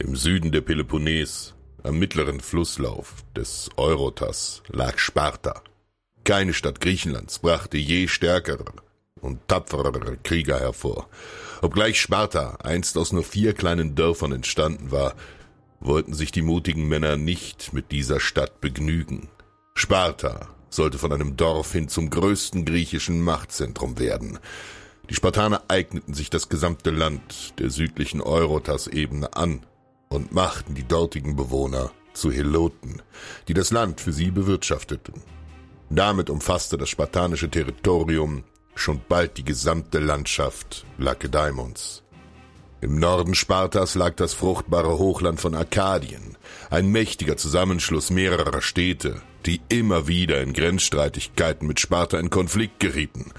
Im Süden der Peloponnes, am mittleren Flusslauf des Eurotas, lag Sparta. Keine Stadt Griechenlands brachte je stärkere und tapferere Krieger hervor. Obgleich Sparta einst aus nur vier kleinen Dörfern entstanden war, wollten sich die mutigen Männer nicht mit dieser Stadt begnügen. Sparta sollte von einem Dorf hin zum größten griechischen Machtzentrum werden. Die Spartaner eigneten sich das gesamte Land der südlichen Eurotas-Ebene an und machten die dortigen Bewohner zu Heloten, die das Land für sie bewirtschafteten. Damit umfasste das spartanische Territorium schon bald die gesamte Landschaft Lakedaimons. Im Norden Spartas lag das fruchtbare Hochland von Arkadien, ein mächtiger Zusammenschluss mehrerer Städte, die immer wieder in Grenzstreitigkeiten mit Sparta in Konflikt gerieten.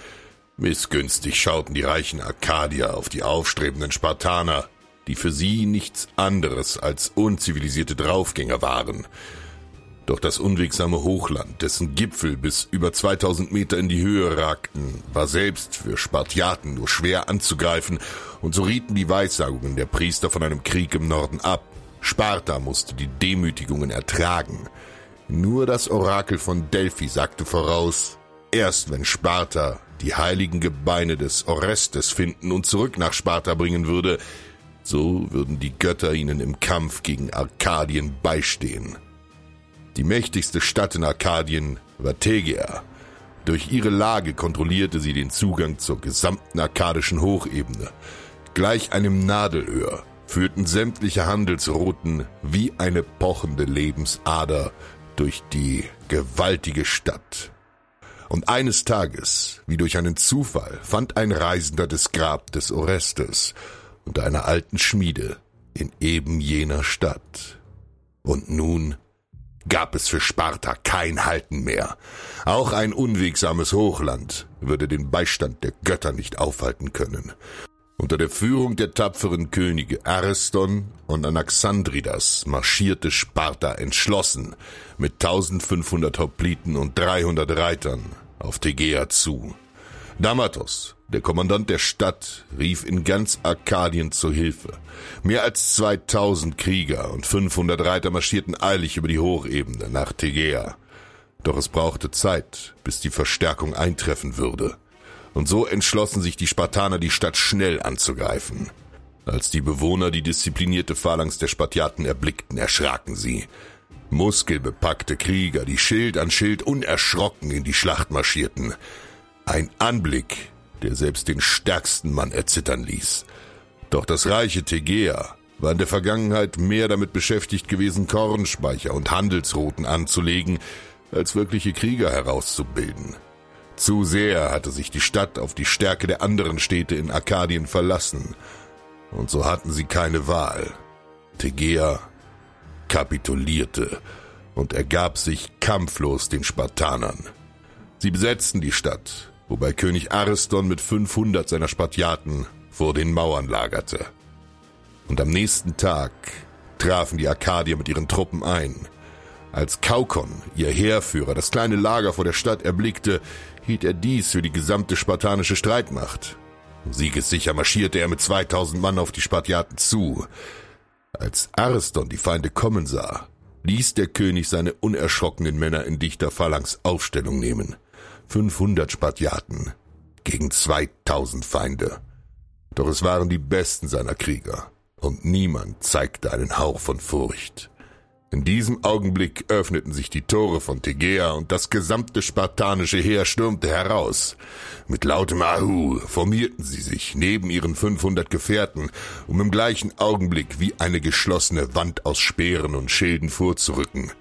Missgünstig schauten die reichen Arkadier auf die aufstrebenden Spartaner, die für sie nichts anderes als unzivilisierte Draufgänger waren. Doch das unwegsame Hochland, dessen Gipfel bis über 2000 Meter in die Höhe ragten, war selbst für Spartiaten nur schwer anzugreifen, und so rieten die Weissagungen der Priester von einem Krieg im Norden ab. Sparta musste die Demütigungen ertragen. Nur das Orakel von Delphi sagte voraus, erst wenn Sparta die heiligen Gebeine des Orestes finden und zurück nach Sparta bringen würde, so würden die Götter ihnen im Kampf gegen Arkadien beistehen. Die mächtigste Stadt in Arkadien war Tegea. Durch ihre Lage kontrollierte sie den Zugang zur gesamten arkadischen Hochebene. Gleich einem Nadelöhr führten sämtliche Handelsrouten wie eine pochende Lebensader durch die gewaltige Stadt. Und eines Tages, wie durch einen Zufall, fand ein Reisender das Grab des Orestes unter einer alten Schmiede in eben jener Stadt. Und nun gab es für Sparta kein Halten mehr. Auch ein unwegsames Hochland würde den Beistand der Götter nicht aufhalten können. Unter der Führung der tapferen Könige Ariston und Anaxandridas marschierte Sparta entschlossen mit 1500 Hopliten und 300 Reitern auf Tegea zu. Damatos, der Kommandant der Stadt, rief in ganz Arkadien zu Hilfe. Mehr als 2000 Krieger und 500 Reiter marschierten eilig über die Hochebene nach Tegea. Doch es brauchte Zeit, bis die Verstärkung eintreffen würde und so entschlossen sich die Spartaner, die Stadt schnell anzugreifen. Als die Bewohner die disziplinierte Phalanx der Spartiaten erblickten, erschraken sie. Muskelbepackte Krieger, die Schild an Schild unerschrocken in die Schlacht marschierten. Ein Anblick, der selbst den stärksten Mann erzittern ließ. Doch das reiche Tegea war in der Vergangenheit mehr damit beschäftigt gewesen, Kornspeicher und Handelsrouten anzulegen, als wirkliche Krieger herauszubilden. Zu sehr hatte sich die Stadt auf die Stärke der anderen Städte in Arkadien verlassen, und so hatten sie keine Wahl. Tegea kapitulierte und ergab sich kampflos den Spartanern. Sie besetzten die Stadt, wobei König Ariston mit 500 seiner Spartiaten vor den Mauern lagerte. Und am nächsten Tag trafen die Arkadier mit ihren Truppen ein. Als Kaukon, ihr Heerführer, das kleine Lager vor der Stadt erblickte, hielt er dies für die gesamte spartanische Streitmacht. Siegessicher marschierte er mit 2000 Mann auf die Spartiaten zu. Als Ariston die Feinde kommen sah, ließ der König seine unerschrockenen Männer in dichter Phalanx Aufstellung nehmen. 500 Spartiaten gegen 2000 Feinde. Doch es waren die besten seiner Krieger, und niemand zeigte einen Hauch von Furcht. In diesem Augenblick öffneten sich die Tore von Tegea und das gesamte spartanische Heer stürmte heraus. Mit lautem Ahu formierten sie sich neben ihren 500 Gefährten, um im gleichen Augenblick wie eine geschlossene Wand aus Speeren und Schilden vorzurücken.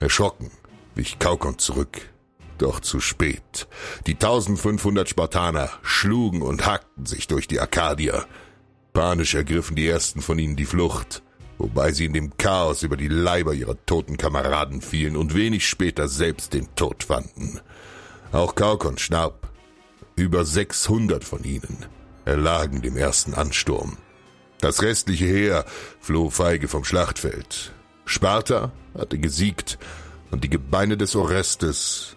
Erschrocken wich Kaukon zurück. Doch zu spät. Die 1500 Spartaner schlugen und hackten sich durch die Arkadier. Panisch ergriffen die ersten von ihnen die Flucht wobei sie in dem Chaos über die Leiber ihrer toten Kameraden fielen und wenig später selbst den Tod fanden. Auch Kaukon starb. Über 600 von ihnen erlagen dem ersten Ansturm. Das restliche Heer floh feige vom Schlachtfeld. Sparta hatte gesiegt und die Gebeine des Orestes